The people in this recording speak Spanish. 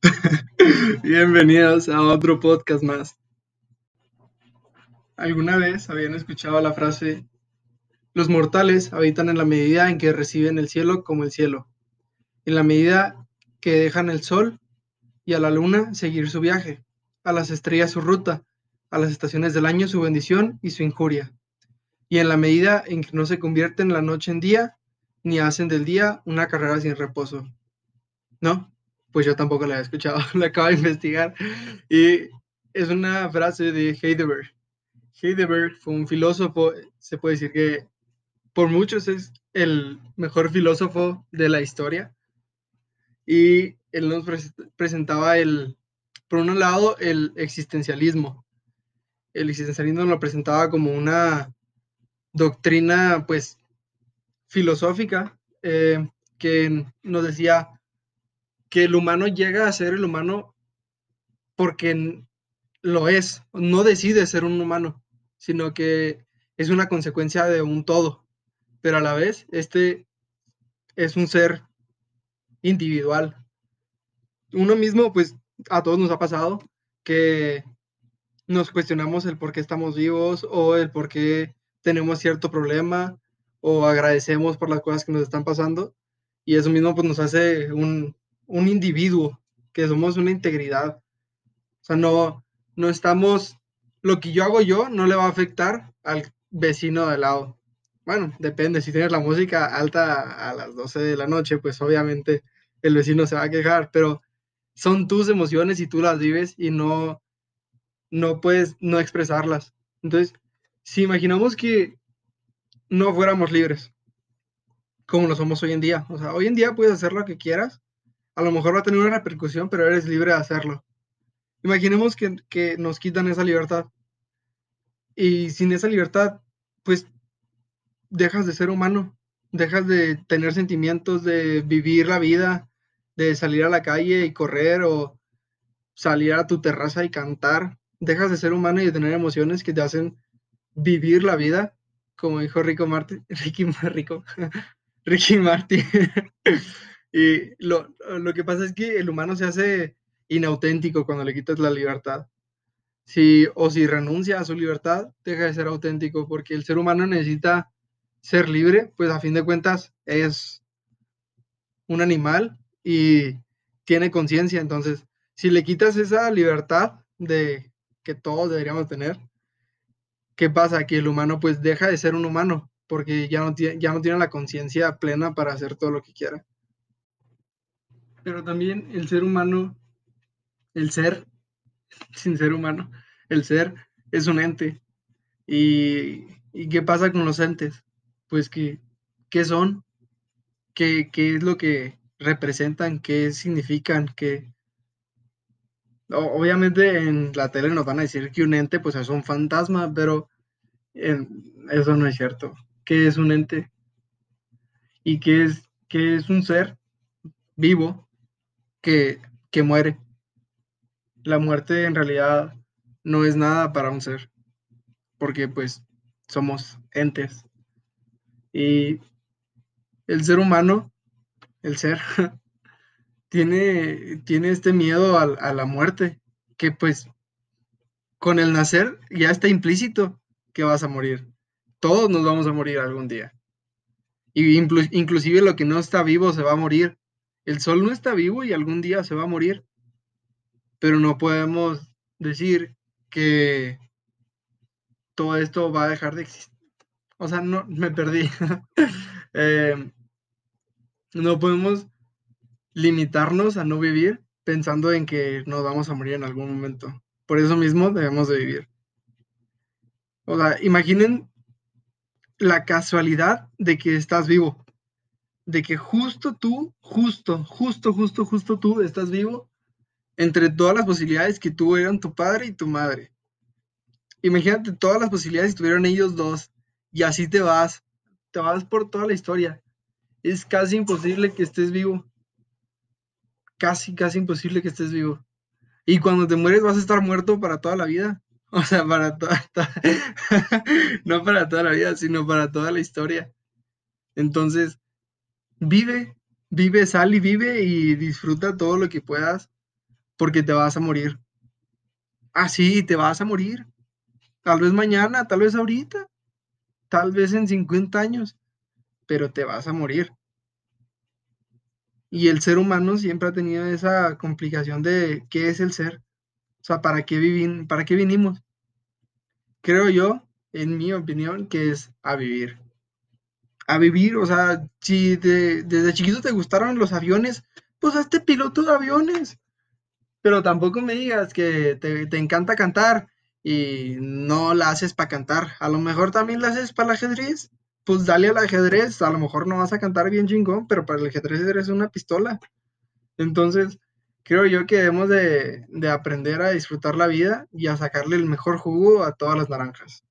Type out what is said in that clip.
Bienvenidos a otro podcast más. ¿Alguna vez habían escuchado la frase, los mortales habitan en la medida en que reciben el cielo como el cielo, en la medida que dejan el sol y a la luna seguir su viaje, a las estrellas su ruta, a las estaciones del año su bendición y su injuria, y en la medida en que no se convierten la noche en día ni hacen del día una carrera sin reposo. ¿No? Pues yo tampoco la he escuchado, la acabo de investigar. Y es una frase de Heidegger. Heidegger fue un filósofo, se puede decir que por muchos es el mejor filósofo de la historia. Y él nos presentaba el, por un lado, el existencialismo. El existencialismo lo presentaba como una doctrina, pues, filosófica eh, que nos decía que el humano llega a ser el humano porque lo es, no decide ser un humano, sino que es una consecuencia de un todo, pero a la vez este es un ser individual. Uno mismo, pues a todos nos ha pasado que nos cuestionamos el por qué estamos vivos o el por qué tenemos cierto problema o agradecemos por las cosas que nos están pasando y eso mismo pues nos hace un, un individuo, que somos una integridad. O sea, no, no estamos, lo que yo hago yo no le va a afectar al vecino de lado. Bueno, depende, si tienes la música alta a las 12 de la noche, pues obviamente el vecino se va a quejar, pero son tus emociones y tú las vives y no, no puedes no expresarlas. Entonces, si imaginamos que no fuéramos libres, como lo somos hoy en día. O sea, hoy en día puedes hacer lo que quieras. A lo mejor va a tener una repercusión, pero eres libre de hacerlo. Imaginemos que, que nos quitan esa libertad. Y sin esa libertad, pues dejas de ser humano, dejas de tener sentimientos, de vivir la vida, de salir a la calle y correr o salir a tu terraza y cantar. Dejas de ser humano y de tener emociones que te hacen vivir la vida como dijo Rico Martin, Ricky, Rico, Ricky Martin. y lo, que pasa es que el humano se hace inauténtico cuando le quitas la libertad. O si renuncia a su libertad, deja de ser auténtico, porque el ser humano necesita ser libre, pues a fin de cuentas es un animal y tiene conciencia. Entonces, si le quitas esa libertad de que todos deberíamos tener, ¿qué pasa? Que el humano pues deja de ser un humano porque ya no tiene, ya no tiene la conciencia plena para hacer todo lo que quiera. Pero también el ser humano, el ser, sin ser humano, el ser es un ente. ¿Y, qué pasa con los entes? Pues que, ¿qué son? ¿Qué, ¿Qué es lo que representan? ¿Qué significan? ¿Qué, obviamente en la tele nos van a decir que un ente pues es un fantasma, pero eso no es cierto. ¿Qué es un ente? ¿Y qué es, es un ser vivo que, que muere? La muerte en realidad no es nada para un ser, porque pues somos entes. Y el ser humano, el ser, tiene, tiene este miedo a, la muerte, que pues con el nacer ya está implícito que vas a morir. Todos nos vamos a morir algún día. Y inclusive lo que no está vivo se va a morir. El sol no está vivo y algún día se va a morir. Pero no podemos decir que todo esto va a dejar de existir. O sea, no, me perdí. Eh, no podemos limitarnos a no vivir pensando en que nos vamos a morir en algún momento. Por eso mismo debemos de vivir. O sea, imaginen la casualidad de que estás vivo. De que justo tú, justo, justo, justo, justo tú estás vivo entre todas las posibilidades que tuvieron tu padre y tu madre. Imagínate todas las posibilidades que tuvieron ellos dos y así te vas. Te vas por toda la historia. Es casi imposible que estés vivo casi, casi imposible que estés vivo. Y cuando te mueres vas a estar muerto para toda la vida. O sea, para toda, no para toda la vida, sino para toda la historia. Entonces, vive, Vive, sal y vive y disfruta todo lo que puedas porque te vas a morir. Ah, sí, te vas a morir. Tal vez mañana, tal vez ahorita, tal vez en 50 años, pero te vas a morir. Y el ser humano siempre ha tenido esa complicación de qué es el ser. O sea, ¿para qué, vivin para qué vinimos? Creo yo, en mi opinión, que es a vivir. A vivir, o sea, si desde chiquito te gustaron los aviones, pues hazte piloto de aviones. Pero tampoco me digas que te, te encanta cantar y no la haces para cantar. A lo mejor también la haces para el ajedrez pues dale al ajedrez, a lo mejor no vas a cantar bien chingón, pero para el ajedrez eres una pistola. Entonces, creo yo que debemos de, de aprender a disfrutar la vida y a sacarle el mejor jugo a todas las naranjas.